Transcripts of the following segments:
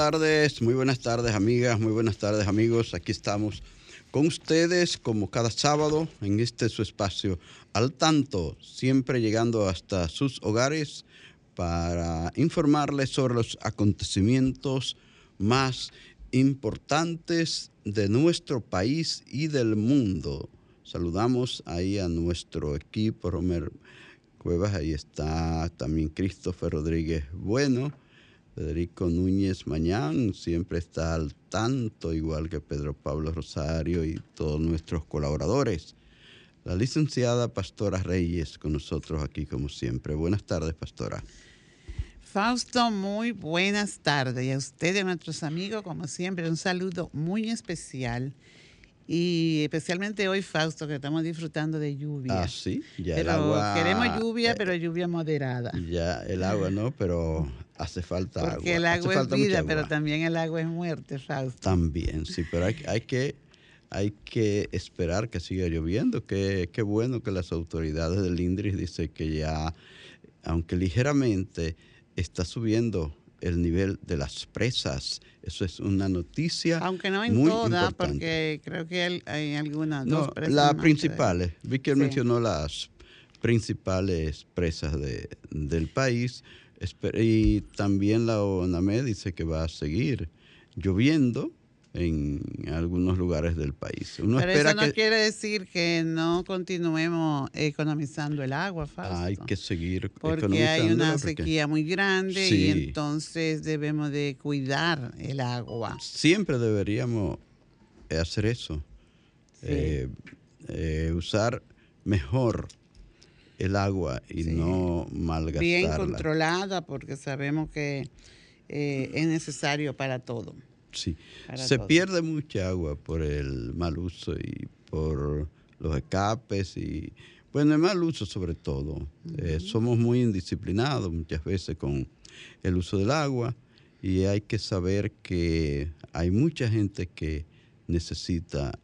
Tardes, muy buenas tardes amigas, muy buenas tardes amigos. Aquí estamos con ustedes como cada sábado en este su espacio al tanto, siempre llegando hasta sus hogares para informarles sobre los acontecimientos más importantes de nuestro país y del mundo. Saludamos ahí a nuestro equipo, Romer Cuevas, ahí está también Christopher Rodríguez Bueno Federico Núñez Mañán siempre está al tanto, igual que Pedro Pablo Rosario y todos nuestros colaboradores. La licenciada Pastora Reyes con nosotros aquí como siempre. Buenas tardes, Pastora. Fausto, muy buenas tardes. Y a ustedes, nuestros amigos, como siempre, un saludo muy especial y especialmente hoy, Fausto, que estamos disfrutando de lluvia. Ah, sí, ya pero el agua. Queremos lluvia, eh, pero lluvia moderada. Ya el agua no, pero hace falta agua. Porque el Hace agua es vida, agua. pero también el agua es muerte, Fausto. También, sí, pero hay, hay que hay que esperar que siga lloviendo. Qué, qué bueno que las autoridades del INDRIS dicen que ya, aunque ligeramente, está subiendo el nivel de las presas. Eso es una noticia. Aunque no en muy todas, importante. porque creo que hay, algunas. No, dos presas las principales. Vi que él Sí. mencionó las principales presas de, del país. Y también la ONAME dice que va a seguir lloviendo en algunos lugares del país. Uno Pero espera eso no que quiere decir que no continuemos economizando el agua, Fausto. hay que seguir porque hay una porque sequía muy grande Sí. y entonces debemos de cuidar el agua. Siempre deberíamos hacer eso. Sí. Eh, eh, usar mejor el agua y Sí. no malgastarla. Bien controlada porque sabemos que eh, es necesario para todo. Sí. Se pierde mucha agua por el mal uso y por los escapes y, bueno, el mal uso sobre todo. Eh, somos muy indisciplinados muchas veces con el uso del agua y hay que saber que hay mucha gente que necesita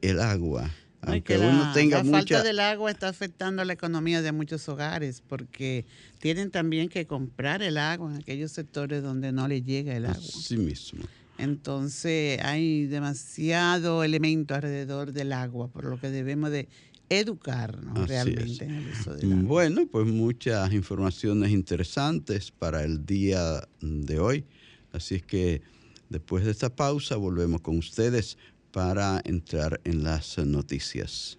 el agua. Aunque que uno tenga la mucha... falta del agua está afectando la economía de muchos hogares porque tienen también que comprar el agua en aquellos sectores donde no les llega el agua. Sí mismo. Entonces hay demasiado elemento alrededor del agua, por lo que debemos de educarnos Así realmente es. en el uso del agua. Bueno, pues muchas informaciones interesantes para el día de hoy. Así es que después de esta pausa volvemos con ustedes para entrar en las noticias.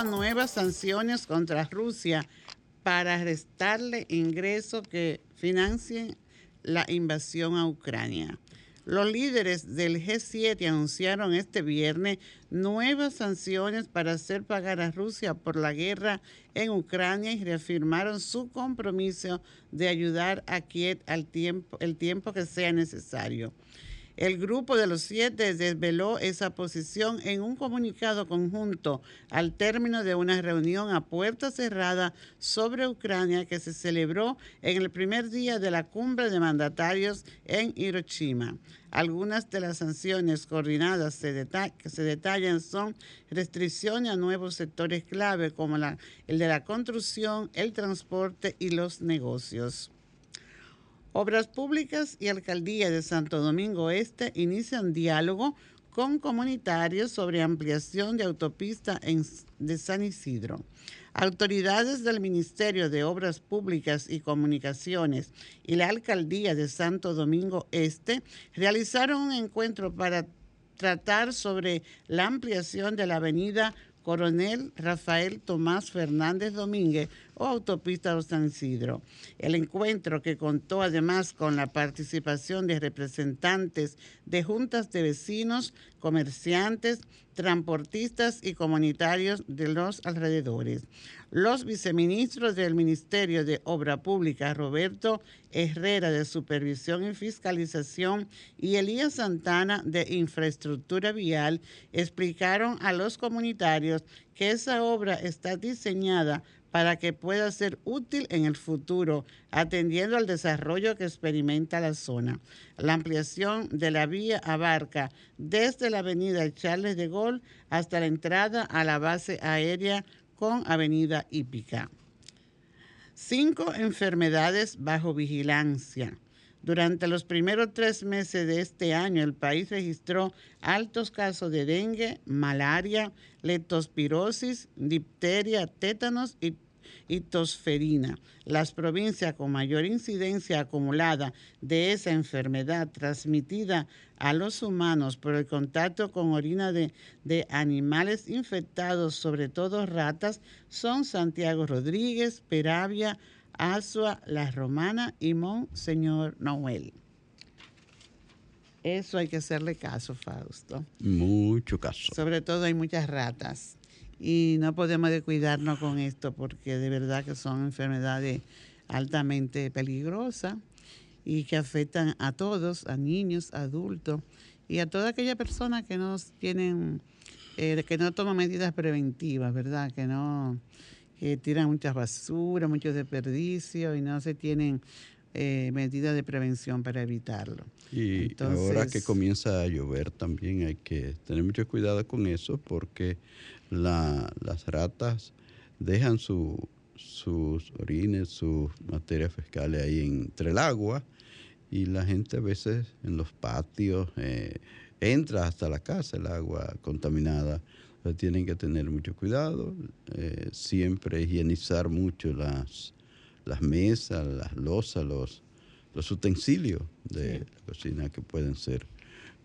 El G7 anunció nuevas sanciones contra Rusia para restarle ingresos que financien la invasión a Ucrania. Los líderes del G7 anunciaron este viernes nuevas sanciones para hacer pagar a Rusia por la guerra en Ucrania y reafirmaron su compromiso de ayudar a Kiev al el tiempo que sea necesario. El grupo de los siete desveló esa posición en un comunicado conjunto al término de una reunión a puerta cerrada sobre Ucrania que se celebró en el primer día de la cumbre de mandatarios en Hiroshima. Algunas de las sanciones coordinadas que se detallan son restricciones a nuevos sectores clave como el de la construcción, el transporte y los negocios. Obras Públicas y Alcaldía de Santo Domingo Este inician diálogo con comunitarios sobre ampliación de autopista de San Isidro. Autoridades del Ministerio de Obras Públicas y Comunicaciones y la Alcaldía de Santo Domingo Este realizaron un encuentro para tratar sobre la ampliación de la avenida Coronel Rafael Tomás Fernández Domínguez o Autopista de San Isidro. El encuentro que contó además con la participación de representantes de juntas de vecinos, comerciantes, transportistas y comunitarios de los alrededores. Los viceministros del Ministerio de Obra Pública, Roberto Herrera de Supervisión y Fiscalización y Elías Santana de Infraestructura Vial, explicaron a los comunitarios que esa obra está diseñada para que pueda ser útil en el futuro, atendiendo al desarrollo que experimenta la zona. La ampliación de la vía abarca desde la avenida Charles de Gaulle hasta la entrada a la base aérea con avenida Hípica. Cinco enfermedades bajo vigilancia. Durante los primeros tres meses de este año, el país registró altos casos de dengue, malaria, leptospirosis, difteria, tétanos y, tosferina. Las provincias con mayor incidencia acumulada de esa enfermedad transmitida a los humanos por el contacto con orina de animales infectados, sobre todo ratas, son Santiago Rodríguez, Peravia, Asua, La Romana y Monseñor Noel. Eso hay que hacerle caso, Fausto. Mucho caso. Sobre todo hay muchas ratas y no podemos descuidarnos con esto porque de verdad que son enfermedades altamente peligrosas y que afectan a todos, a niños, adultos y a toda aquella persona que no tienen, eh, que no toman medidas preventivas, ¿verdad? Que no que tiran muchas basuras, muchos desperdicios y no se tienen eh, medidas de prevención para evitarlo. Y ahora que comienza a llover también hay que tener mucho cuidado con eso porque las ratas dejan sus orines, sus materias fiscales ahí entre el agua y la gente a veces en los patios eh, entra hasta la casa el agua contaminada tienen que tener mucho cuidado, eh, siempre higienizar mucho las, las mesas, las losas, los, los utensilios de la cocina que pueden ser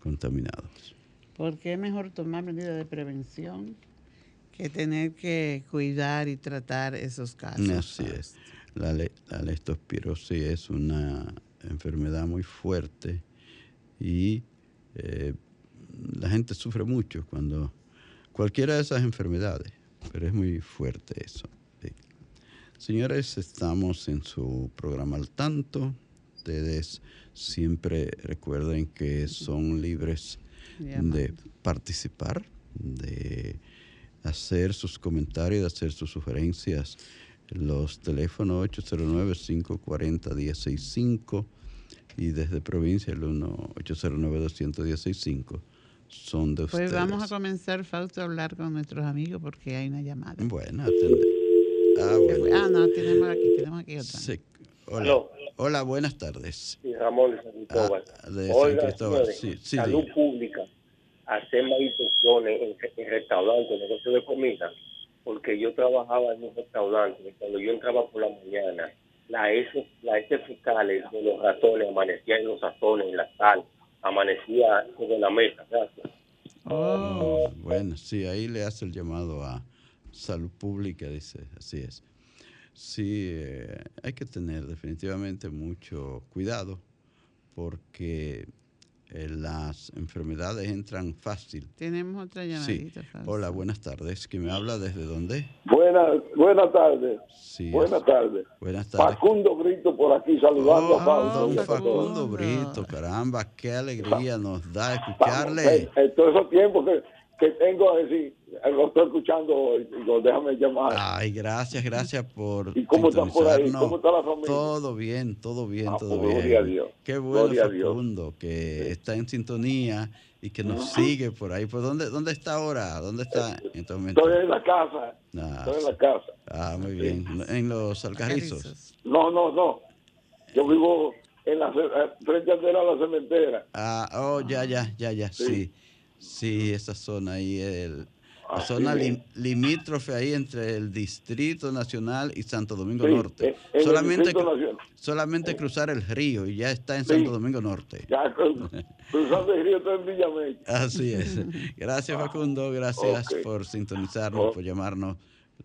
contaminados. Porque es mejor tomar medidas de prevención que tener que cuidar y tratar esos casos. Así es. La, la leptospirosis es una enfermedad muy fuerte y eh, la gente sufre mucho cuando cualquiera de esas enfermedades, pero es muy fuerte eso. Señores, estamos en su programa al tanto. Ustedes siempre recuerden que son libres de participar, de hacer sus comentarios, de hacer sus sugerencias. Los teléfonos 809-540-165 y desde provincia el 1-809-216-5 son de ustedes. Pues vamos a comenzar, Fausto, a hablar con nuestros amigos porque hay una llamada. Bueno, atende. Ah, bueno. ah, no, tenemos aquí, tenemos aquí otra. Sí. Hola. Hola, buenas tardes. Sí, Ramón de San Cristóbal. Ah, de San Cristóbal, sí, sí. Salud pública, hacer manifestaciones en, en restaurantes, negocios de comida, porque yo trabajaba en un restaurante y cuando yo entraba por la mañana, la S, la S fiscales de los ratones amanecían en los ratones, en la sal, amanecía sobre la mesa. Gracias. Oh. Bueno, sí, ahí le hace el llamado a salud pública, dice, así es. Sí, eh, hay que tener definitivamente mucho cuidado porque eh, las enfermedades entran fácil. Tenemos otra Sí. llamadita. Fausto. Hola, buenas tardes. ¿Quién me habla desde dónde? Buenas, buenas tardes. Sí. Buenas tardes. Buenas tardes. Facundo Brito por aquí saludando Oh, a Fausto. don. Facundo Brito, caramba, qué alegría nos da escucharle. Eh, todos esos tiempos que, que tengo a decir, eh, lo estoy escuchando y digo, déjame llamar. Ay, gracias, gracias por ¿Y cómo está por ahí? ¿Cómo está la familia? Todo bien, todo bien, Ah, todo bien. gloria a Dios. Qué bueno, Gloria a Dios. Facundo, que está en sintonía y que nos sigue por ahí. ¿Por dónde, dónde está ahora? ¿Dónde está en este momento? Estoy en la casa. Ah, Estoy en la casa. Ah, muy bien. En los alcarrizos. Carrizos. No, no, no. Yo vivo en la, eh, frente a la cementera. Ah, oh, ya, ya, ya, ya, sí. Sí. Sí, esa zona ahí, el, la Así zona lim- limítrofe ahí entre el Distrito Nacional y Santo Domingo Sí, Norte. en- en el solamente, solamente cruzar el río y ya está en Sí. Santo Domingo Norte. Ya cru- cruzando el río estoy en Villamella. Así es. Gracias, Facundo. Gracias por sintonizarnos, Ok. por llamarnos.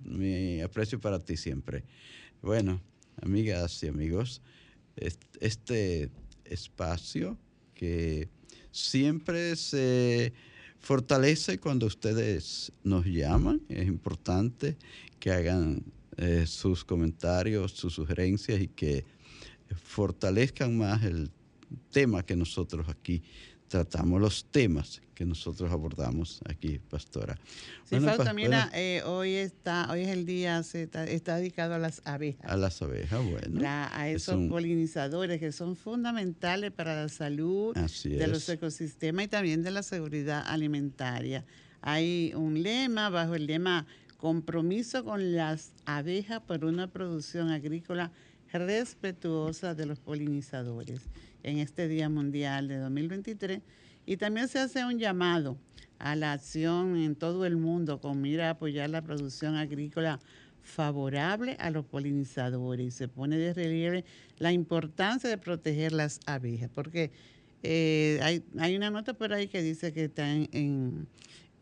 Mi aprecio para ti siempre. Bueno, amigas y amigos, est- este espacio que siempre se fortalece cuando ustedes nos llaman. Es importante que hagan eh, sus comentarios, sus sugerencias y que fortalezcan más el tema que nosotros aquí tratamos, los temas que nosotros abordamos aquí, pastora. Sí, Bueno, bueno, eh, hoy está, hoy es el día, se está, está dedicado a las abejas. a las abejas, bueno. la- a es esos un- polinizadores que son fundamentales para la salud Así de los ecosistemas y también de la seguridad alimentaria. Hay un lema, bajo el lema compromiso con las abejas por una producción agrícola respetuosa de los polinizadores en este Día Mundial de 2023. Y también se hace un llamado a la acción en todo el mundo con mira a apoyar la producción agrícola favorable a los polinizadores. Y se pone de relieve la importancia de proteger las abejas, porque eh, hay, hay una nota por ahí que dice que están en,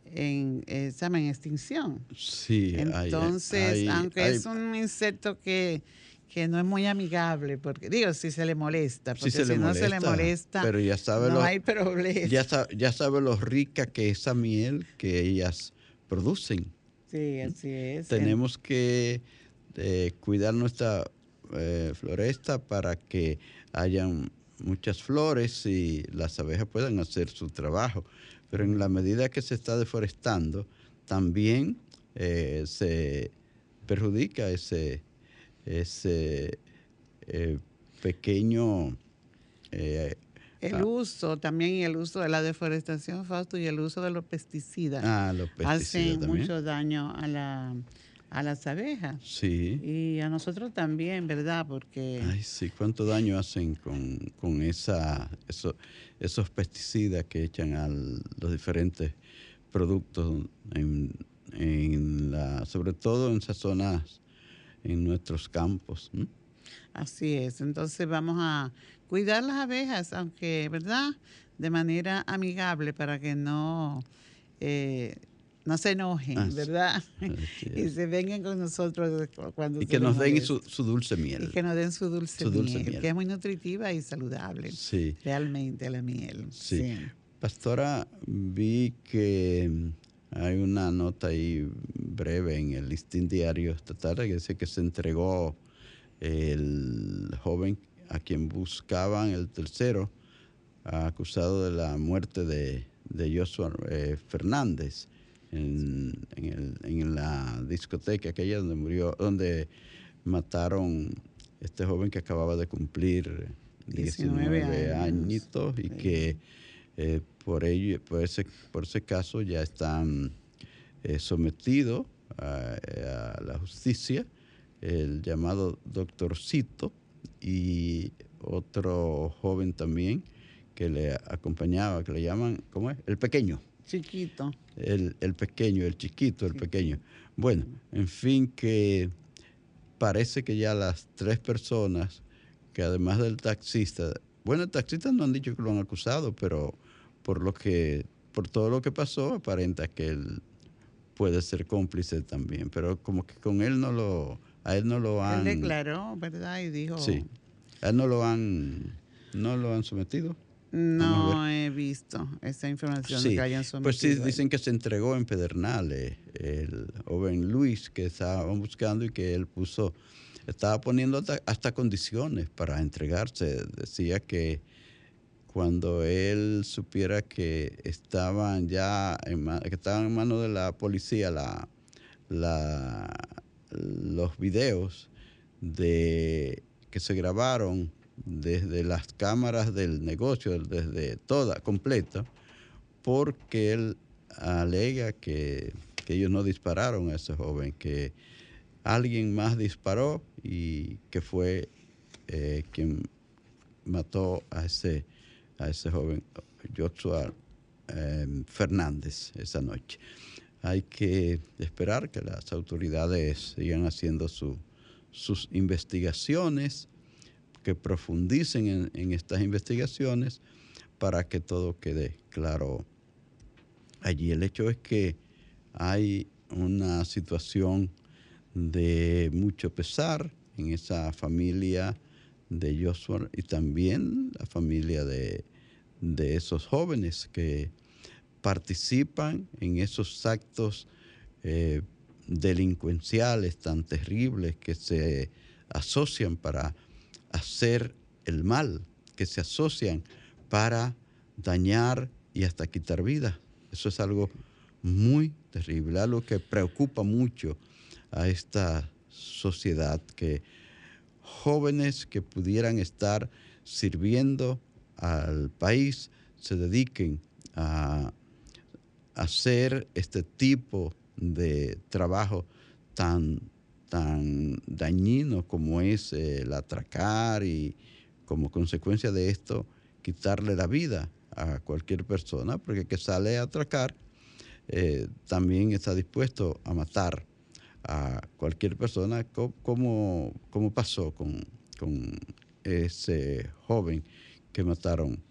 en, eh, se llama en extinción. Sí, Entonces, hay- aunque hay- es un insecto que, que no es muy amigable, porque digo, si se le molesta, porque se si le no se le molesta, molesta, pero ya sabe no lo- hay problema. ya, ya sabe lo rica que es esa miel que ellas producen. Sí, así es. Tenemos que eh, cuidar nuestra eh, floresta para que hayan muchas flores y las abejas puedan hacer su trabajo. Pero en la medida que se está deforestando, también eh, se perjudica ese, ese eh, pequeño... eh, El ah. uso también y el uso de la deforestación, Fausto, y el uso de los pesticidas ah, los pesticidas hacen también. mucho daño a, la, a las abejas. Sí. Y a nosotros también, ¿verdad? Porque Ay, sí, cuánto daño hacen con, con esa, eso- esos pesticidas que echan a los diferentes productos, en, en la, sobre todo en esas zonas, en nuestros campos. así es. Entonces vamos a cuidar las abejas, aunque, ¿verdad? De manera amigable para que no, eh, no se enojen, Así- ¿verdad? y se vengan con nosotros cuando Y que nos den su, su dulce miel. Y que nos den su dulce, Su dulce miel, miel. que es muy nutritiva y saludable. Sí. Realmente la miel. Sí. Pastora, vi que hay una nota ahí breve en el listín diario esta tarde que dice que se entregó el joven a quien buscaban el tercero, acusado de la muerte de, de Joshua eh, Fernández en, en el- en la discoteca aquella donde murió, donde mataron este joven que acababa de cumplir 19, 19 años. añitos y Sí. que eh, por ello, por ese, por ese caso ya están eh, sometidos a, a la justicia, el llamado doctorcito y otro joven también que le acompañaba, que le llaman, ¿cómo es? El pequeño. Chiquito. El, el pequeño, el chiquito, el pequeño. Bueno, en fin, que parece que ya las tres personas, que además del taxista, bueno, el taxista no han dicho que lo han acusado, pero por lo que, por todo lo que pasó, aparenta que él puede ser cómplice también, pero como que con él no lo, a él no lo han, Él declaró, ¿verdad? Y dijo, sí, a él no lo han, no lo han sometido. No he visto esa información Sí, que hayan pues sí, sometido. dicen que se entregó en Pedernales el joven Luis que estaban buscando y que él puso, estaba poniendo hasta, hasta condiciones para entregarse. Decía que cuando él supiera que estaban ya en, que estaban en manos de la policía los videos de que se grabaron desde las cámaras del negocio, desde toda, completa, porque él alega que, que ellos no dispararon a ese joven, que alguien más disparó y que fue eh, quien mató a ese, a ese joven Joshua eh, Fernández esa noche. Hay que esperar que las autoridades sigan haciendo su- sus investigaciones, que profundicen en, en estas investigaciones para que todo quede claro allí. El hecho es que hay una situación de mucho pesar en esa familia de Joshua y también la familia de, de esos jóvenes que participan en esos actos eh, delincuenciales tan terribles que se asocian para hacer el mal, que se asocian para dañar y hasta quitar vidas. Eso es algo muy terrible, algo que preocupa mucho a esta sociedad, que jóvenes que pudieran estar sirviendo al país se dediquen a hacer este tipo de trabajo tan, tan dañino como es el atracar y como consecuencia de esto quitarle la vida a cualquier persona, porque el que sale a atracar eh, también está dispuesto a matar a cualquier persona, co- como, pasó con, con ese joven que mataron,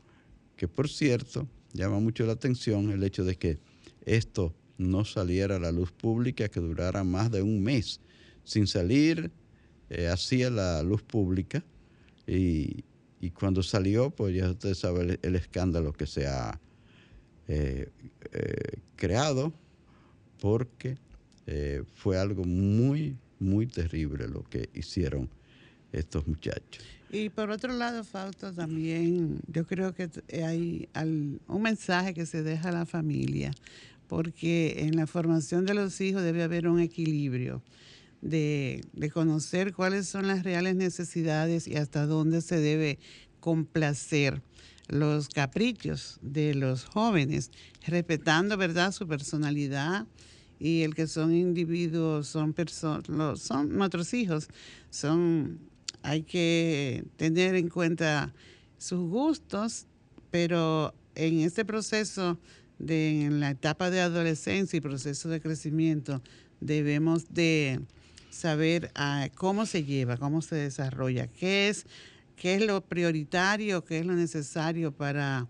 que por cierto llama mucho la atención el hecho de que esto no saliera a la luz pública, que durara más de un mes sin salir eh, así a la luz pública. Y, y cuando salió, pues ya usted sabe el, el escándalo que se ha eh, eh, creado porque eh, fue algo muy, muy terrible lo que hicieron estos muchachos. Y por otro lado, Fausto, también yo creo que t- hay un mensaje que se deja a la familia, porque en la formación de los hijos debe haber un equilibrio de, de conocer cuáles son las reales necesidades y hasta dónde se debe complacer los caprichos de los jóvenes, respetando, ¿verdad?, su personalidad y el que son individuos, son personas, son nuestros hijos, son, hay que tener en cuenta sus gustos, pero en este proceso de en la etapa de adolescencia y proceso de crecimiento debemos de saber ah, cómo se lleva, cómo se desarrolla, qué es, qué es lo prioritario, qué es lo necesario para,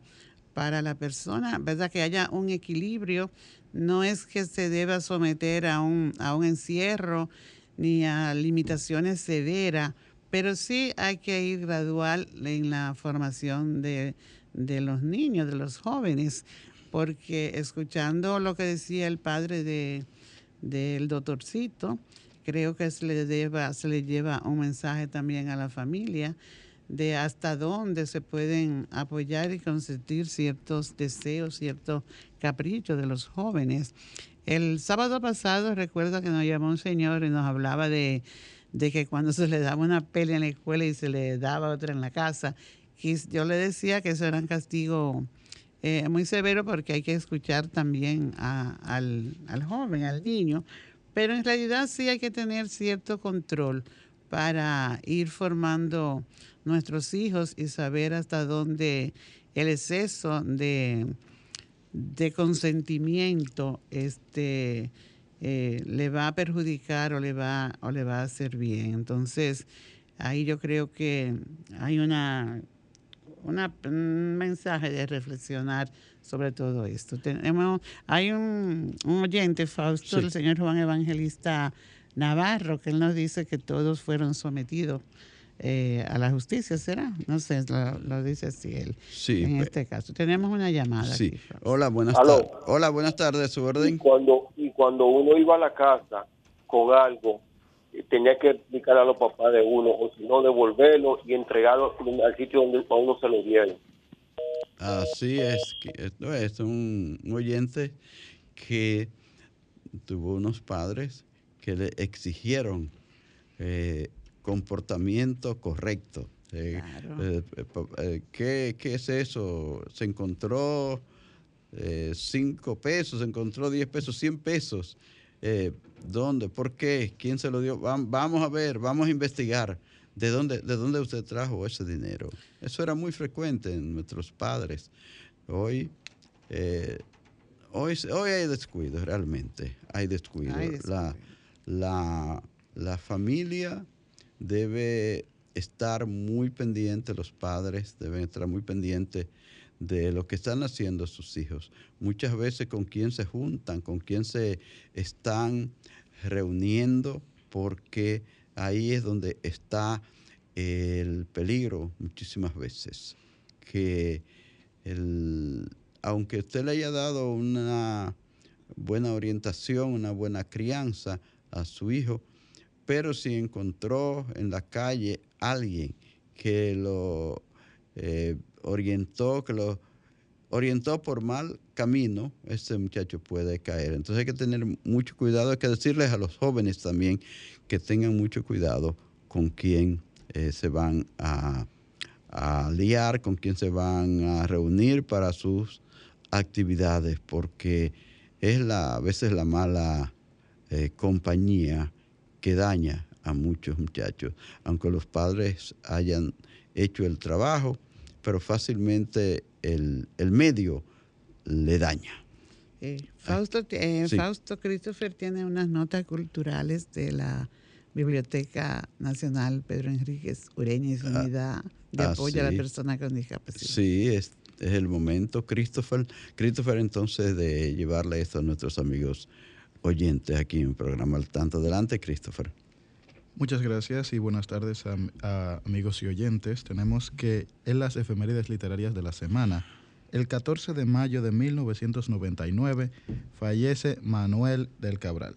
para la persona, ¿verdad? Que haya un equilibrio, no es que se deba someter a un, a un encierro ni a limitaciones severas, pero sí hay que ir gradual en la formación de, de los niños, de los jóvenes, porque escuchando lo que decía el padre de, del doctorcito, creo que se le, deba, se le lleva un mensaje también a la familia de hasta dónde se pueden apoyar y consentir ciertos deseos, ciertos caprichos de los jóvenes. El sábado pasado recuerdo que nos llamó un señor y nos hablaba de, de que cuando se le daba una pelea en la escuela y se le daba otra en la casa, y yo le decía que eso era un castigo eh, muy severo porque hay que escuchar también a- al, al joven, al niño, pero en realidad sí hay que tener cierto control para ir formando nuestros hijos y saber hasta dónde el exceso de, de consentimiento este, eh, le va a perjudicar o le va, o le va a hacer bien. Entonces, ahí yo creo que hay una, una- un mensaje de reflexionar sobre todo esto. Tenemos, hay un, un oyente, Fausto, Sí. el señor Juan Evangelista Navarro, que él nos dice que todos fueron sometidos eh, a la justicia, ¿será? No sé, lo, lo dice así él. Sí, en pe- este caso. Tenemos una llamada. Sí. aquí. Hola, buenas tardes. Hola, buenas tardes, su Y orden. cuando, y cuando uno iba a la casa con algo, eh, tenía que explicar a los papás de uno, o si no, devolverlo y entregarlo al sitio donde a uno se lo dieron. Así es, que esto es un, un oyente que tuvo unos padres que le exigieron eh, comportamiento correcto. Eh, Claro. eh, eh, eh, ¿qué, qué es eso? Se encontró eh, cinco pesos, se encontró 10 pesos, 100 pesos. ¿Dónde? ¿Por qué? ¿Quién se lo dio? Vam- Vamos a ver, vamos a investigar. ¿De dónde, ¿De dónde usted trajo ese dinero? Eso era muy frecuente en nuestros padres. Hoy, hoy, hoy hay descuido, realmente. Hay descuido. Hay descuido. La, la, la familia debe estar muy pendiente, los padres deben estar muy pendientes de lo que están haciendo sus hijos. Muchas veces con quién se juntan, con quién se están reuniendo, porque ahí es donde está el peligro muchísimas veces. Que el- aunque usted le haya dado una buena orientación, una buena crianza a su hijo, pero si encontró en la calle alguien que lo eh, orientó, que lo orientó por mal camino, ese muchacho puede caer. Entonces hay que tener mucho cuidado, hay que decirles a los jóvenes también que tengan mucho cuidado con quién eh, se van a, a liar, con quién se van a reunir para sus actividades, porque es la, a veces la mala eh, compañía que daña a muchos muchachos, aunque los padres hayan hecho el trabajo, pero fácilmente el, el medio le daña. Eh, Fausto, eh, sí. Fausto Christopher tiene unas notas culturales de la Biblioteca Nacional Pedro Enríquez Ureña su Ah, unidad de ah, apoyo a la sí. persona con discapacidad. Sí, es, es el momento, Christopher. Christopher, entonces, de llevarle esto a nuestros amigos oyentes aquí en el programa Al Tanto. Adelante, Christopher. Muchas gracias y buenas tardes amigos y oyentes. Tenemos que en las efemérides literarias de la semana, el 14 de mayo de 1999, fallece Manuel del Cabral,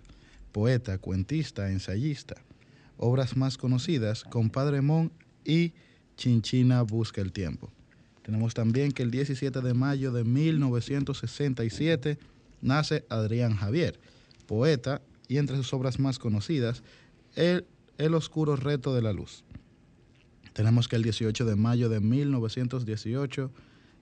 poeta, cuentista, ensayista. Obras más conocidas, Compadre Mon y Chinchina Busca el Tiempo. Tenemos también que el 17 de mayo de 1967 nace Adrián Javier, poeta, y entre sus obras más conocidas, El, el oscuro reto de la luz. Tenemos que el 18 de mayo de 1918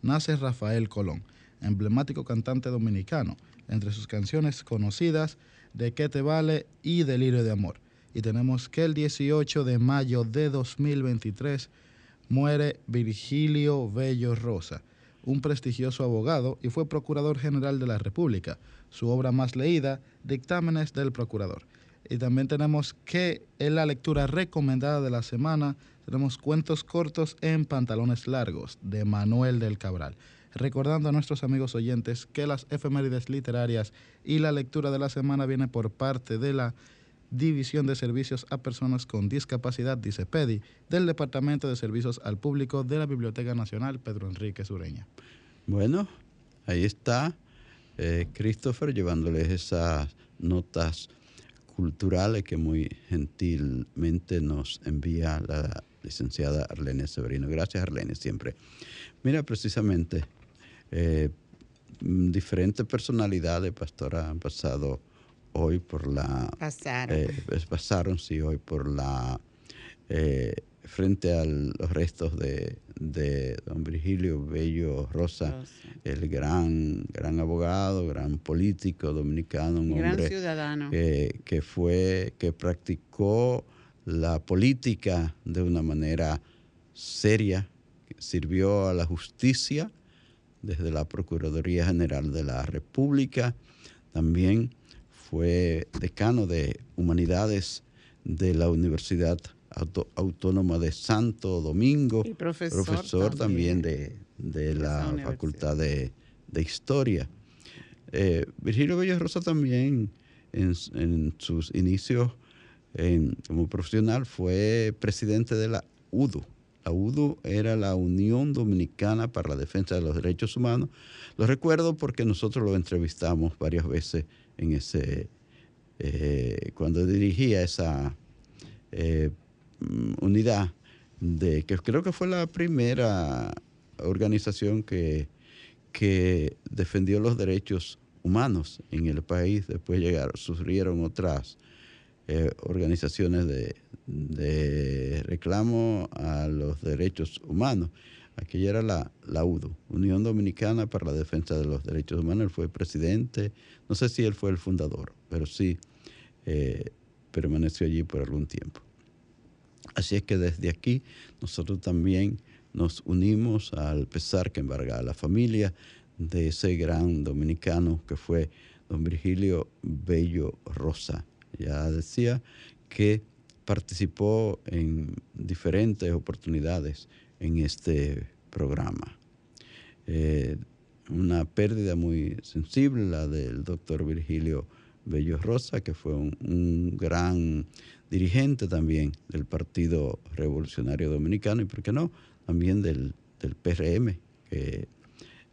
nace Rafael Colón, emblemático cantante dominicano, entre sus canciones conocidas De qué te vale y Delirio de amor. Y tenemos que el 18 de mayo de 2023 muere Virgilio Bello Rosa, un prestigioso abogado y fue Procurador General de la República. Su obra más leída, Dictámenes del Procurador. Y también tenemos que en la lectura recomendada de la semana tenemos cuentos cortos en pantalones largos de Manuel del Cabral. Recordando a nuestros amigos oyentes que las efemérides literarias y la lectura de la semana viene por parte de la División de Servicios a Personas con Discapacidad, dice PEDI, del Departamento de Servicios al Público de la Biblioteca Nacional Pedro Enrique Sureña. Bueno, ahí está eh, Christopher llevándoles esas notas culturales que muy gentilmente nos envía la licenciada Arlene Severino. Gracias, Arlene, siempre. Mira, precisamente, eh, diferentes personalidades, pastora, han pasado hoy por la Pasaron. eh, pasaron, sí, hoy por la. eh, frente a los restos de, de don Virgilio Bello Rosa, Rosa. el gran, gran abogado, gran político dominicano, un Gran hombre ciudadano. eh, que fue, que practicó la política de una manera seria, sirvió a la justicia desde la Procuraduría General de la República, también fue decano de Humanidades de la Universidad Autónoma de Santo Domingo, Y profesor profesor también, también de, la. Facultad de, de Historia. Eh, Virgilio Bello Rosa también en, en sus inicios en- como profesional fue presidente de la UDO. La UDO era la Unión Dominicana para la Defensa de los Derechos Humanos. Lo recuerdo porque nosotros lo entrevistamos varias veces en ese, eh, cuando dirigía esa eh, unidad, de, que creo que fue la primera organización que, que defendió los derechos humanos en el país. Después llegaron, sufrieron otras eh, organizaciones de, de, reclamo a los derechos humanos. Aquella era la, la, UDO, Unión Dominicana para la Defensa de los Derechos Humanos. Él fue presidente, no sé si él fue el fundador, pero sí eh, permaneció allí por algún tiempo. Así es que desde aquí nosotros también nos unimos al pesar que embarga a la familia de ese gran dominicano que fue don Virgilio Bello Rosa. Ya decía que participó en diferentes oportunidades en este programa. Eh, una pérdida muy sensible, la del doctor Virgilio Bello Rosa, que fue un, un, gran dirigente también del Partido Revolucionario Dominicano y, ¿por qué no?, también del, del PRM, que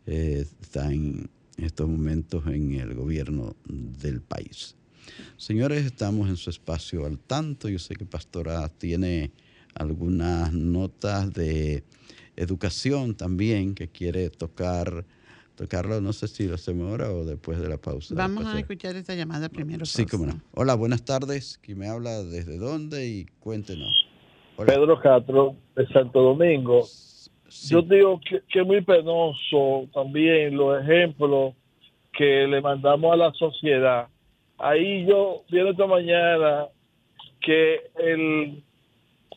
eh, está en estos momentos en el gobierno del país. Señores, estamos en su espacio al tanto. Yo sé que Pastora tiene algunas notas de educación también que quiere tocar. Tocarlo, no sé si lo hacemos ahora o después de la pausa. Vamos a escuchar esta llamada primero. Sí, cómo no. Hola, buenas tardes. ¿Quién me habla? ¿Desde dónde? Y cuéntenos. Hola. Pedro Castro, de Santo Domingo. Sí. Yo digo que, que, es muy penoso también los ejemplos que le mandamos a la sociedad. Ahí yo vi esta mañana que el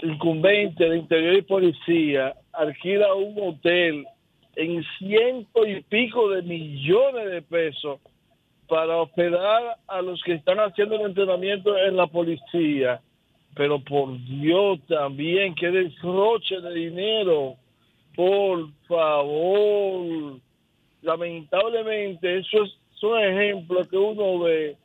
incumbente de Interior y Policía alquila un hotel en ciento y pico de millones de pesos para hospedar a los que están haciendo el entrenamiento en la policía. Pero por Dios también, que desroche de dinero. Por favor. Lamentablemente, esos son ejemplos que uno ve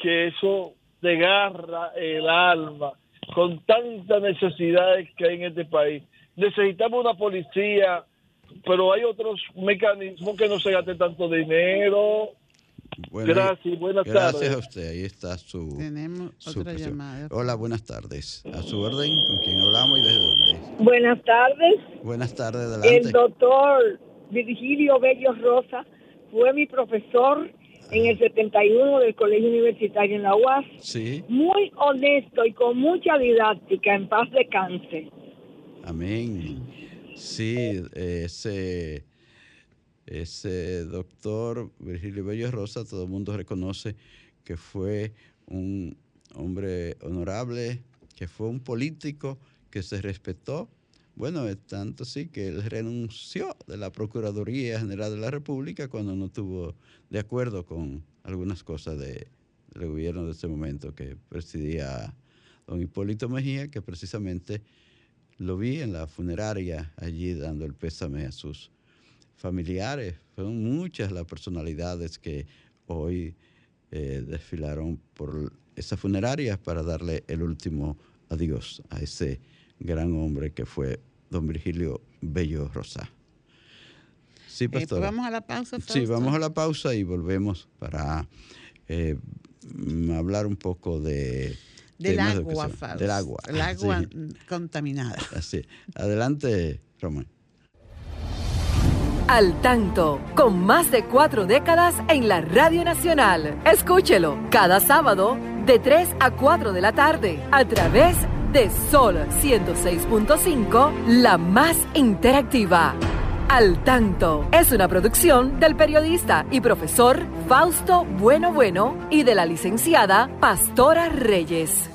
que eso desgarra el alma con tantas necesidades que hay en este país. Necesitamos una policía, pero hay otros mecanismos que no se gaste tanto dinero. Bueno, gracias, buenas gracias tardes. a usted. Ahí está su. Tenemos su otra presión. llamada. Hola, buenas tardes. A su orden, ¿con quién hablamos y desde dónde? Buenas tardes. Buenas tardes, adelante. El doctor Virgilio Bello Rosa fue mi profesor en el 71 del Colegio Universitario en la UAS. Sí. Muy honesto y con mucha didáctica, en paz descanse. Amén. Sí, ese, ese doctor Virgilio Bello Rosa, todo el mundo reconoce que fue un hombre honorable, que fue un político que se respetó. Bueno, es tanto así que él renunció de la Procuraduría General de la República cuando no estuvo de acuerdo con algunas cosas de, del gobierno de ese momento que presidía don Hipólito Mejía, que precisamente lo vi en la funeraria allí dando el pésame a sus familiares. Fueron muchas las personalidades que hoy eh, desfilaron por esas funerarias para darle el último adiós a ese gran hombre que fue don Virgilio Bello Rosa. Sí, Eh, pues pastor. vamos a la pausa. Sí, Fausto. vamos a la pausa y volvemos para eh, mm, hablar un poco de Del de agua. Fausto. Del agua. El agua Sí, contaminada. así. Adelante, Román. Al tanto, con más de cuatro décadas en la Radio Nacional. Escúchelo cada sábado de 3 a 4 de la tarde a través de Sol 106.5, la más interactiva. Al tanto es una producción del periodista y profesor Fausto Bueno Bueno y de la licenciada Pastora Reyes.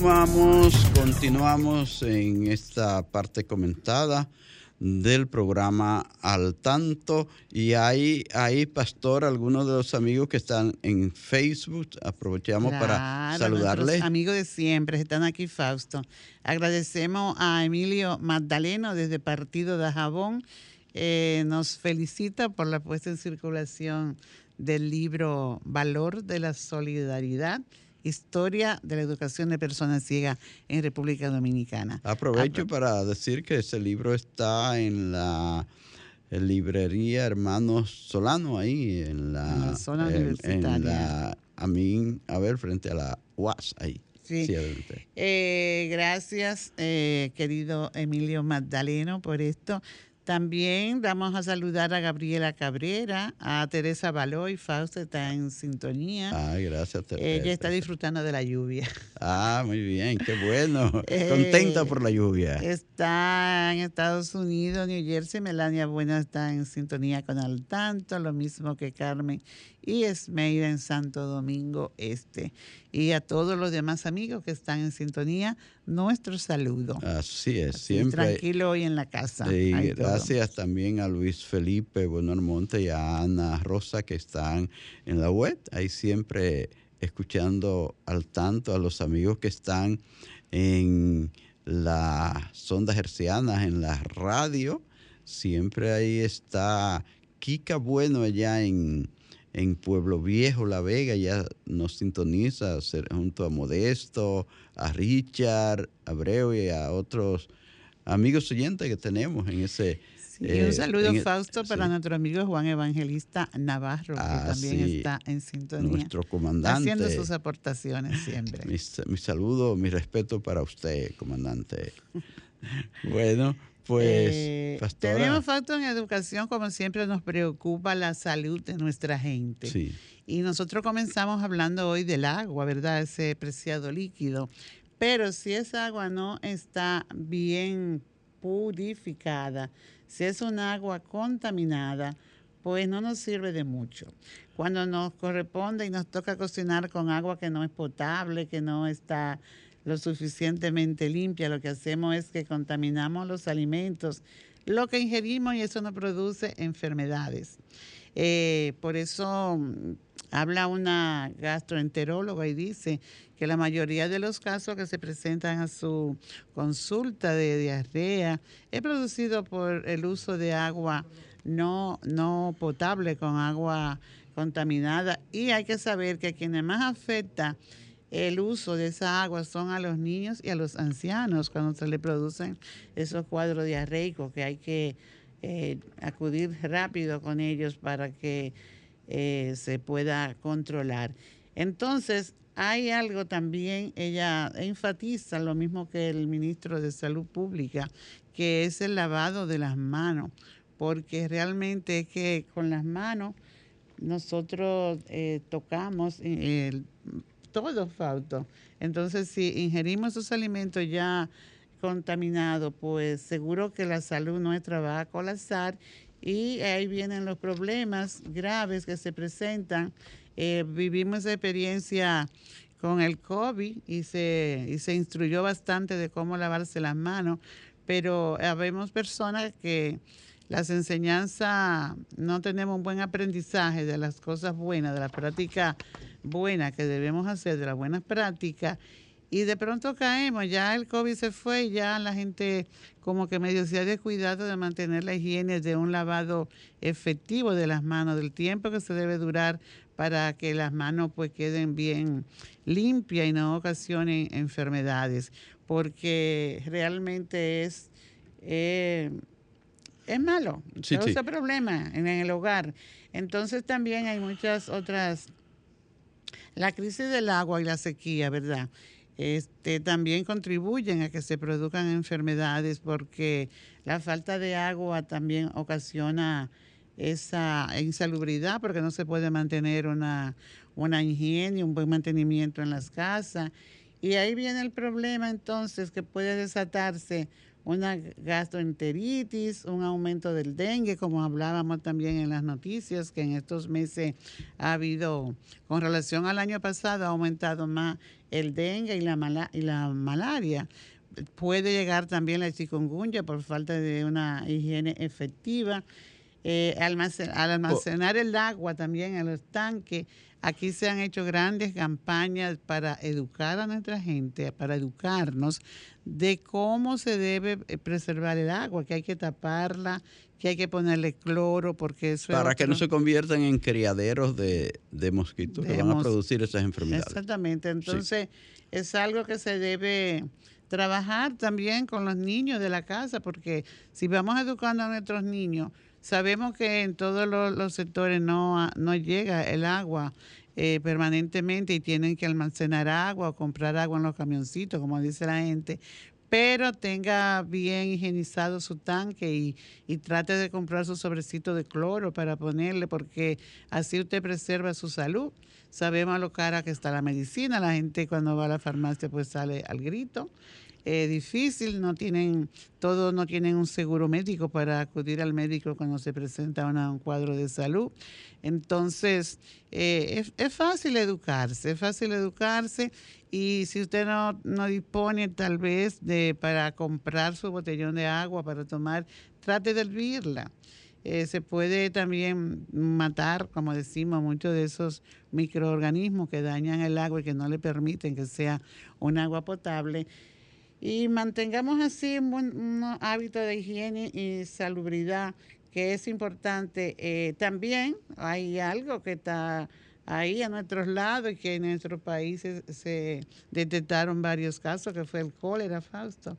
Vamos, continuamos en esta parte comentada del programa Al Tanto y hay, ahí, Pastor, algunos de los amigos que están en Facebook, aprovechamos para Claro, saludarles. nuestros Amigos de siempre, están aquí, Fausto. Agradecemos a Emilio Magdaleno desde Partido de Jabón. Eh, nos felicita por la puesta en circulación del libro Valor de la Solidaridad Historia de la Educación de Personas Ciegas en República Dominicana. Aprovecho para decir que ese libro está en la en librería Hermanos Solano, ahí en la, En la zona en- en universitaria. la- a mí, a ver, frente a la UAS, ahí. Sí. Eh, gracias, eh, querido Emilio Magdaleno, por esto. También vamos a saludar a Gabriela Cabrera, a Teresa Baloy, Fausto está en sintonía. Ah, gracias, Teresa. Ella está disfrutando de la lluvia. Ah, muy bien, qué bueno. Eh, Contenta por la lluvia. Está en Estados Unidos, New Jersey. Melania Buena está en sintonía con Al Tanto, lo mismo que Carmen y Esmeira en Santo Domingo Este. Y a todos los demás amigos que están en sintonía, nuestro saludo. Así es, siempre. tranquilo hoy en la casa. Hay todo. gracias también a Luis Felipe Bueno Monte y a Ana Rosa que están en la web. Ahí siempre escuchando al tanto a los amigos que están en las ondas hercianas, en la radio. Siempre ahí está Kika Bueno allá en, en Pueblo Viejo, La Vega, ya nos sintoniza ser- junto a Modesto, a Richard, a Abreu y a otros amigos oyentes que tenemos en ese... Y eh, un saludo, en e- Fausto, para sí, nuestro amigo Juan Evangelista Navarro, Ah, que también sí, está en sintonía. nuestro comandante. Haciendo sus aportaciones siempre. Mi, mi saludo, mi respeto para usted, comandante. bueno, pues, Eh, tenemos Fausto en educación, como siempre nos preocupa la salud de nuestra gente. Sí. Y nosotros comenzamos hablando hoy del agua, ¿verdad? Ese preciado líquido. Pero si esa agua no está bien purificada, si es un agua contaminada, pues no nos sirve de mucho. Cuando nos corresponde y nos toca cocinar con agua que no es potable, que no está lo suficientemente limpia, lo que hacemos es que contaminamos los alimentos, lo que ingerimos y eso nos produce enfermedades. Eh, por eso mm, habla una gastroenteróloga y dice que la mayoría de los casos que se presentan a su consulta de diarrea es producido por el uso de agua no, no potable con agua contaminada y hay que saber que quienes más afecta el uso de esa agua son a los niños y a los ancianos cuando se le producen esos cuadros diarreicos que hay que eh, acudir rápido con ellos para que eh, se pueda controlar. Entonces, hay algo también, ella enfatiza lo mismo que el ministro de Salud Pública, que es el lavado de las manos, porque realmente es que con las manos nosotros eh, tocamos todo, Fausto. Entonces, si ingerimos esos alimentos ya contaminados, pues seguro que la salud nuestra va a colapsar y ahí vienen los problemas graves que se presentan. Eh, vivimos esa experiencia con el COVID y se, y se instruyó bastante de cómo lavarse las manos, pero habemos personas que las enseñanzas no tenemos un buen aprendizaje de las cosas buenas, de las prácticas buenas que debemos hacer, de las buenas prácticas, y de pronto caemos, ya el COVID se fue ya la gente como que medio se ha descuidado de mantener la higiene de un lavado efectivo de las manos, del tiempo que se debe durar para que las manos pues queden bien limpias y no ocasionen enfermedades, porque realmente es... eh, es malo, Sí, causa sí. problemas en el hogar. Entonces también hay muchas otras, la crisis del agua y la sequía, ¿verdad? Este, también contribuyen a que se produzcan enfermedades porque la falta de agua también ocasiona esa insalubridad porque no se puede mantener una, una higiene, un buen mantenimiento en las casas. Y ahí viene el problema entonces que puede desatarse una gastroenteritis, un aumento del dengue, como hablábamos también en las noticias, que en estos meses ha habido, con relación al año pasado, ha aumentado más el dengue y la, mala- y la malaria. Puede llegar también la chikungunya por falta de una higiene efectiva. Eh, almacen- al almacenar el agua también en los tanques, aquí se han hecho grandes campañas para educar a nuestra gente, para educarnos de cómo se debe eh, preservar el agua, que hay que taparla, que hay que ponerle cloro, porque eso es Para que no se conviertan en criaderos de, de mosquitos que van a producir esas enfermedades. Exactamente, entonces es algo que se debe trabajar también con los niños de la casa, porque si vamos educando a nuestros niños, sabemos que en todos los, sectores no, no llega el agua eh, permanentemente y tienen que almacenar agua o comprar agua en los camioncitos, como dice la gente, pero tenga bien higienizado su tanque y, y trate de comprar su sobrecito de cloro para ponerle, porque así usted preserva su salud. Sabemos lo cara que está la medicina, la gente cuando va a la farmacia pues sale al grito. Es difícil, no tienen, todos no tienen un seguro médico para acudir al médico cuando se presenta una- un cuadro de salud. Entonces, eh, es, es fácil educarse, es fácil educarse y si usted no, no dispone tal vez de para comprar su botellón de agua para tomar, trate de hervirla. Eh, se puede también matar, como decimos, muchos de esos microorganismos que dañan el agua y que no le permiten que sea un agua potable. Y mantengamos así un buen un hábito de higiene y salubridad, que es importante. Eh, también hay algo que está ahí a nuestros lados y que en nuestros países se detectaron varios casos, que fue el cólera, Fausto,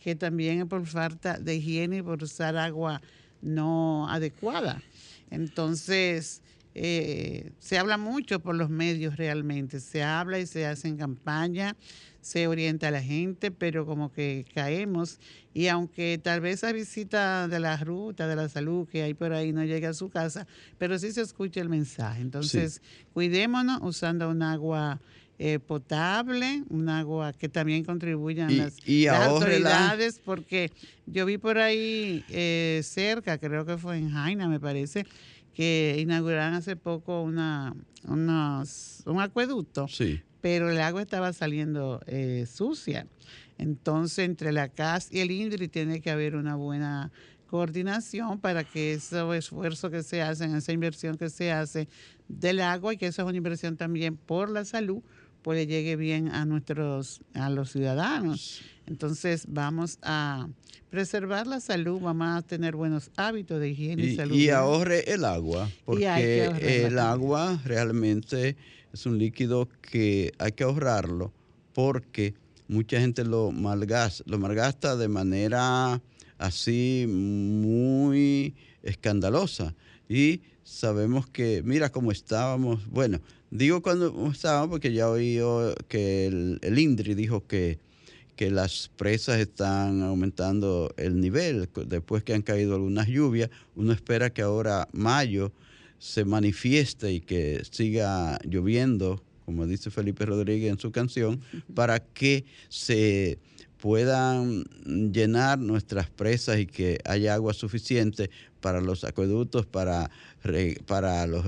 que también es por falta de higiene y por usar agua no adecuada. Entonces, eh, se habla mucho por los medios realmente, se habla y se hacen campañas, se orienta a la gente, pero como que caemos. Y aunque tal vez esa visita de la ruta de la salud que hay por ahí no llegue a su casa, pero sí se escucha el mensaje. Entonces, cuidémonos usando un agua eh, potable, un agua que también contribuyan Y- las, y las autoridades, porque yo vi por ahí eh, cerca, creo que fue en Jaina, me parece, que inauguraron hace poco una, unos- un acueducto, Sí. pero el agua estaba saliendo eh, sucia. Entonces, entre la CAS y el INDRI tiene que haber una buena coordinación para que ese esfuerzo que se hace, esa inversión que se hace del agua y que esa es una inversión también por la salud, pues le llegue bien a nuestros, a los ciudadanos. Entonces vamos a preservar la salud, vamos a tener buenos hábitos de higiene y, Y, salud. y ahorre el agua, porque el agua realmente es un líquido que hay que ahorrarlo porque mucha gente lo malgasta, lo malgasta de manera así muy escandalosa. Y sabemos que, mira cómo estábamos, bueno, digo cuando estábamos porque ya oí que el, el INDRI dijo que, que las presas están aumentando el nivel después que han caído algunas lluvias. Uno espera que ahora mayo se manifieste y que siga lloviendo, como dice Felipe Rodríguez en su canción, para que se puedan llenar nuestras presas y que haya agua suficiente para los acueductos, para, re- para los,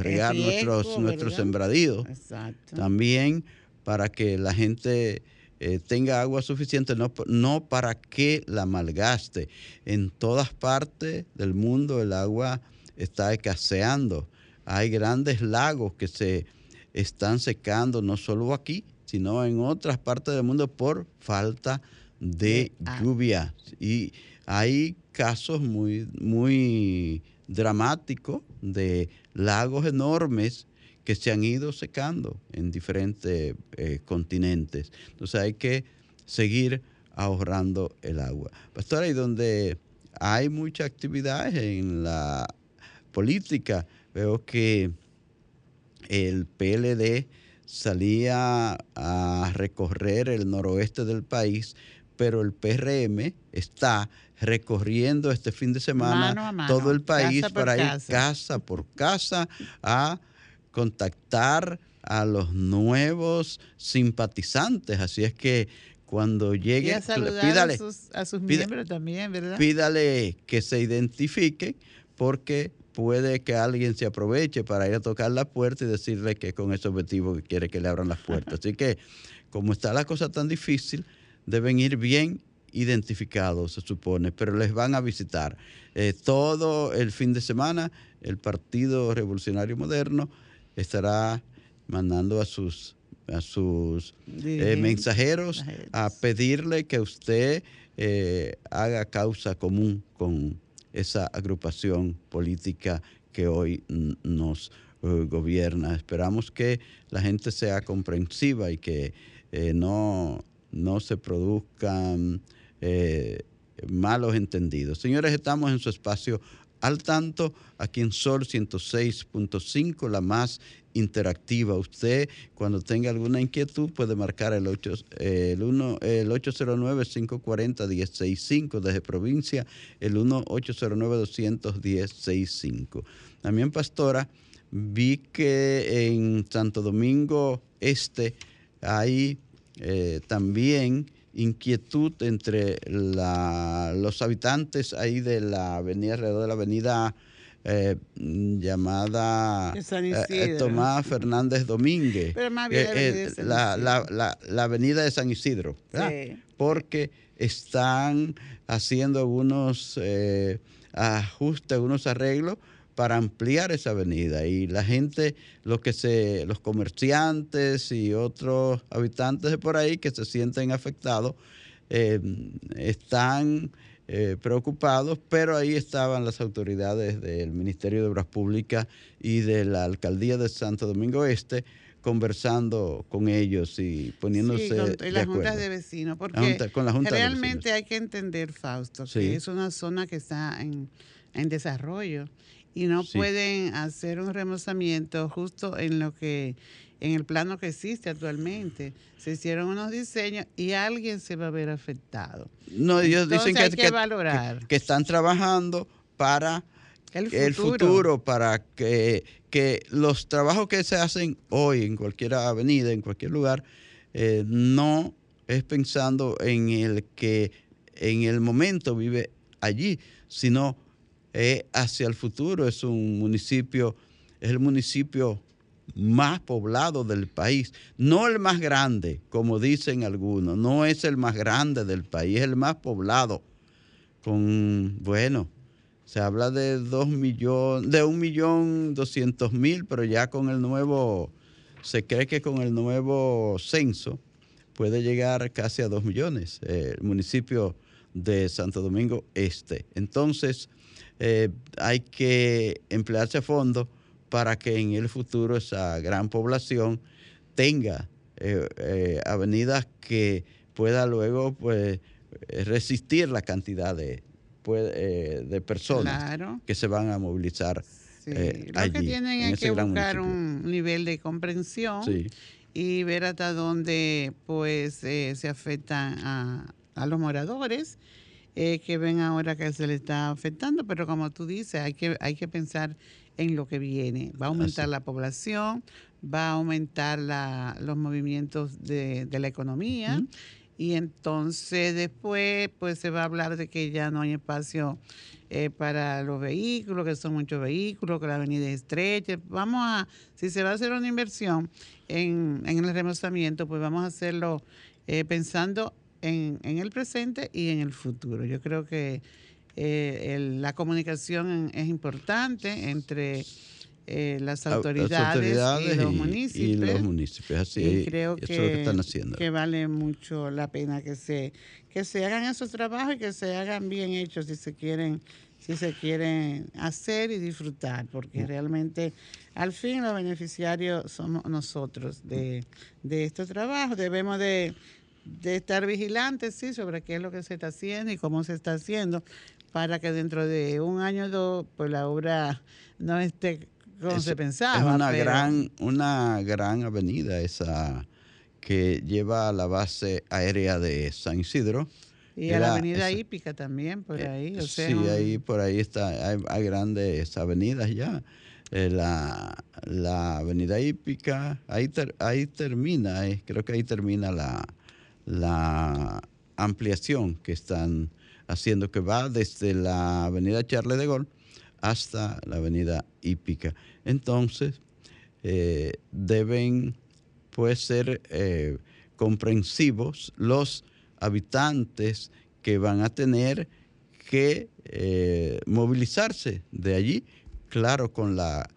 regar nuestros, nuestros sembradíos Exacto. también para que la gente eh, tenga agua suficiente, no, no para que la malgaste. En todas partes del mundo el agua está escaseando. Hay grandes lagos que se están secando, no solo aquí, sino en otras partes del mundo por falta de lluvia. Y hay casos muy, muy dramáticos de lagos enormes que se han ido secando en diferentes eh, continentes. Entonces hay que seguir ahorrando el agua. Pastora, y donde hay mucha actividad en la política, veo que el PLD salía a recorrer el noroeste del país, pero el PRM está recorriendo este fin de semana Mano a mano, todo el país casa para ir casa. por casa a contactar a los nuevos simpatizantes. Así es que cuando llegue, a pídale, a sus, a sus miembros también, ¿verdad? pídale que se identifiquen porque puede que alguien se aproveche para ir a tocar la puerta y decirle que con ese objetivo que quiere que le abran las puertas. Así que como está la cosa tan difícil, deben ir bien identificados, se supone, pero les van a visitar. Eh, todo el fin de semana, el Partido Revolucionario Moderno estará mandando a sus, a sus eh, mensajeros a pedirle que usted eh, haga causa común con esa agrupación política que hoy nos gobierna. Esperamos que la gente sea comprensiva y que no, no se produzcan eh, malos entendidos. Señores, estamos en su espacio al tanto, aquí en Sol 106.5, la más interactiva. Usted, cuando tenga alguna inquietud, puede marcar el, 8, el, 1, el 809-540-165 desde provincia, el 1-809-210-65. También, Pastora, vi que en Santo Domingo Este hay eh, también inquietud entre la- los habitantes ahí de la avenida, alrededor de la avenida eh, llamada eh, eh. Tomás Fernández Domínguez, Pero más bien la Eh, avenida de San la, la- Isidro. la- la avenida de San Isidro, ¿verdad? Sí. porque están haciendo algunos ajustes, algunos arreglos para ampliar esa avenida. Y la gente, los que se, los comerciantes y otros habitantes de por ahí que se sienten afectados, eh, están eh, preocupados, pero ahí estaban las autoridades del Ministerio de Obras Públicas y de la Alcaldía de Santo Domingo Este conversando con ellos y poniéndose Sí, con- y las juntas de vecinos, porque junta- con la junta de realmente hay que entender, Fausto, Sí. que es una zona que está en, en desarrollo y no Sí. pueden hacer un remozamiento justo en lo que en el plano que existe actualmente. Se hicieron unos diseños y alguien se va a ver afectado. No, ellos dicen que, hay que valorar. que- que están trabajando para El futuro, para que, que los trabajos que se hacen hoy en cualquier avenida, en cualquier lugar, eh, no es pensando en el que en el momento vive allí, sino hacia el futuro. Es un municipio, es el municipio más poblado del país, no el más grande, como dicen algunos, no es el más grande del país, es el más poblado, con, bueno, se habla de dos millones, de un millón doscientos mil, pero ya con el nuevo, se cree que con el nuevo censo puede llegar casi a dos millones, eh, el municipio de Santo Domingo Este. Entonces, eh, hay que emplearse a fondo para que en el futuro esa gran población tenga eh, eh, avenidas que pueda luego pues, eh, resistir la cantidad de, pues, eh, de personas Claro. que se van a movilizar Sí, lo allí, que tienen en es que buscar municipio. un nivel de comprensión Sí. y ver hasta dónde pues se afectan a, a los moradores eh, que ven ahora que se le está afectando, pero como tú dices, hay que, hay que pensar en lo que viene. Va a aumentar Así. la población, va a aumentar la- los movimientos de, de la economía y entonces después pues se va a hablar de que ya no hay espacio eh, para los vehículos, que son muchos vehículos, que la avenida es estrecha. Vamos a, si se va a hacer una inversión en, en el remozamiento, pues vamos a hacerlo eh, pensando en, en el presente y en el futuro. Yo creo que eh, el- la comunicación es importante entre eh, las autoridades, y los municipios. y los municipios, así Y creo eso que, es lo que están haciendo. que vale mucho la pena que se, que se hagan esos trabajos y que se hagan bien hechos si se quieren, si se quieren hacer y disfrutar, porque realmente al fin los beneficiarios somos nosotros de, de estos trabajos. Debemos de, de estar vigilantes, sí, sobre qué es lo que se está haciendo y cómo se está haciendo, para que dentro de un año o dos, pues la obra no esté como Es- se pensaba. Es una pero- gran, una gran avenida esa que lleva a la base aérea de San Isidro. Y a la avenida esa- hípica también, por ahí. O sea, sí, un- ahí por ahí está, hay, hay grandes avenidas ya. Eh, la, la avenida hípica, ahí, ter- ahí termina, eh, creo que ahí termina la, la ampliación que están haciendo, que va desde la avenida Charles de Gaulle hasta la avenida hípica. Entonces, eh, deben pues ser eh, comprensivos los habitantes que van a tener que eh, movilizarse de allí, claro, con la,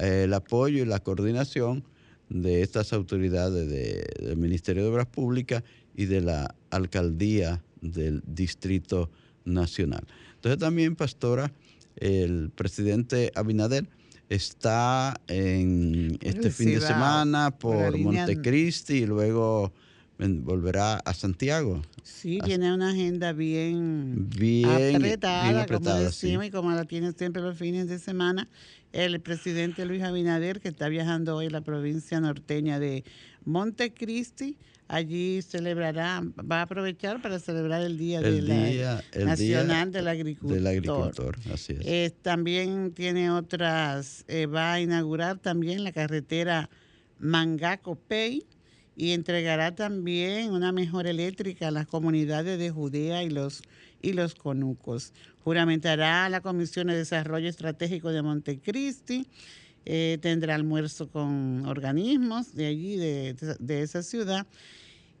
el apoyo y la coordinación de estas autoridades del Ministerio de Obras Públicas y de la Alcaldía del Distrito Nacional. Entonces también, pastora, el presidente Abinader está en este fin de semana por Montecristi y luego volverá a Santiago. Sí, tiene una agenda bien, bien apretada, como decimos, y como la tiene siempre los fines de semana. El presidente Luis Abinader, que está viajando hoy a la provincia norteña de Montecristi, allí celebrará, va a aprovechar para celebrar el Día, Nacional del Agricultor. Del agricultor, así es. Eh, también tiene otras, eh, va a inaugurar también la carretera Mangaco Pay y entregará también una mejor eléctrica a las comunidades de Judea y los, y los conucos. Juramentará la Comisión de Desarrollo Estratégico de Montecristi. Eh, tendrá almuerzo con organismos de allí, de, esa ciudad.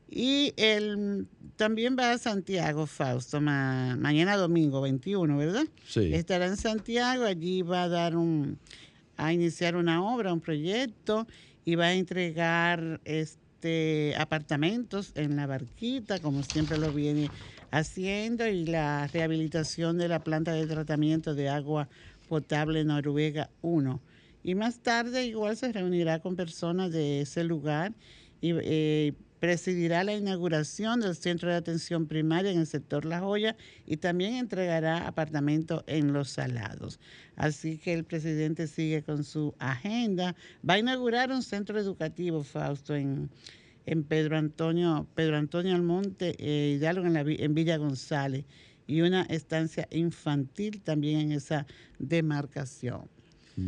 Y él también va a Santiago, Fausto, mañana domingo 21, ¿verdad? Sí. Estará en Santiago, allí va a dar un, a iniciar una obra, un proyecto, y va a entregar este este, apartamentos en la barquita, como siempre lo viene haciendo, y la rehabilitación de la planta de tratamiento de agua potable Noruega 1. Y más tarde igual se reunirá con personas de ese lugar y eh, presidirá la inauguración del centro de atención primaria en el sector La Joya y también entregará apartamentos en Los Salados. Así que el presidente sigue con su agenda. Va a inaugurar un centro educativo, Fausto, en, en Pedro Antonio, Pedro Antonio Almonte, eh, Hidalgo en, en Villa González, y una estancia infantil también en esa demarcación.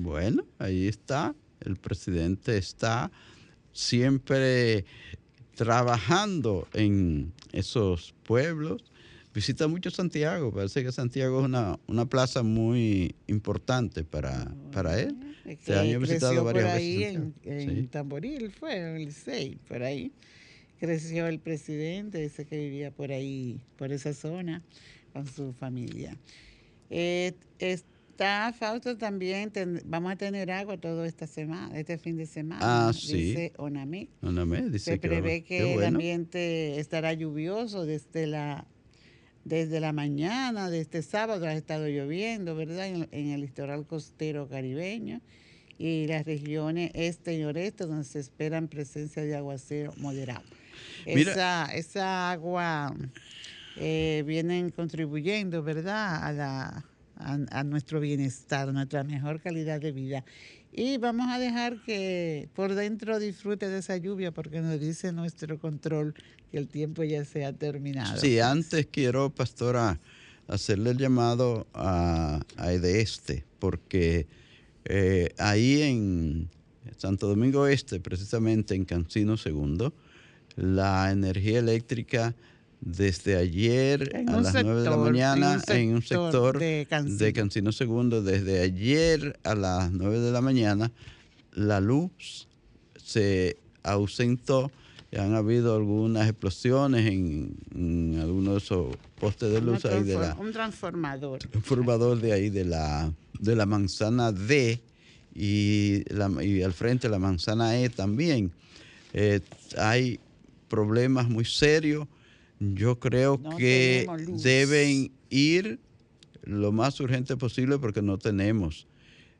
Bueno, ahí está. El presidente está siempre trabajando en esos pueblos. Visita mucho Santiago, parece que Santiago es una, una plaza muy importante para, para él. Este año he visitado varias por ahí En, en Tamboril fue, en el Licey, por ahí. Creció el presidente, dice que vivía por ahí, por esa zona, con su familia. Eh, está Fausto también, vamos a tener agua todo esta semana, este fin de semana. Ah, sí. Dice Onamé. dice Se prevé que, el ambiente estará lluvioso desde la desde la mañana de este sábado ha estado lloviendo, ¿verdad? En, el litoral costero caribeño y las regiones este y oeste donde se esperan presencia de aguacero moderado. Esa, esa agua eh, vienen contribuyendo, ¿verdad? A, la, a nuestro bienestar, nuestra mejor calidad de vida. Y vamos a dejar que por dentro disfrute de esa lluvia porque nos dice nuestro control que el tiempo ya se ha terminado. Sí, antes quiero, pastora, hacerle el llamado a, a Este, porque eh, ahí en Santo Domingo Este, precisamente en Cancino Segundo, la energía eléctrica desde ayer a las 9 de la mañana en un sector, de, Cancino. Segundo, desde ayer a las 9 de la mañana, la luz se ausentó. Han habido algunas explosiones en, algunos de esos postes de luz ahí de la, un transformador. Un transformador de ahí de la, de la manzana D y, y al frente la manzana E también. Eh, hay problemas muy serios yo creo que deben ir lo más urgente posible porque no tenemos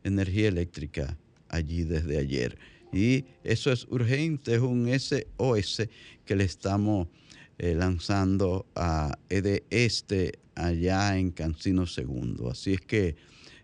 energía eléctrica allí desde ayer. Y eso es urgente, es un SOS que le estamos eh, lanzando a EDE Este allá en Cancino Segundo. Así es que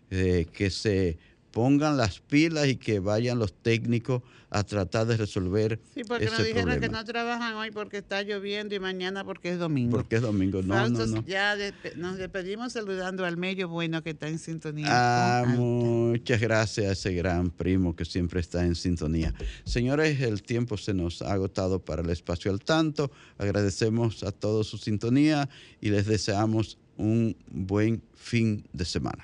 eh, que se pongan las pilas y que vayan los técnicos a tratar de resolver Sí, porque nos dijeron que no trabajan hoy porque está lloviendo y mañana porque es domingo. Porque es domingo, no, no, no. Ya nos despedimos saludando al medio bueno que está en sintonía. Ah, muchas gracias a ese gran primo que siempre está en sintonía. Señores, el tiempo se nos ha agotado para el espacio al tanto. Agradecemos a todos su sintonía y les deseamos un buen fin de semana.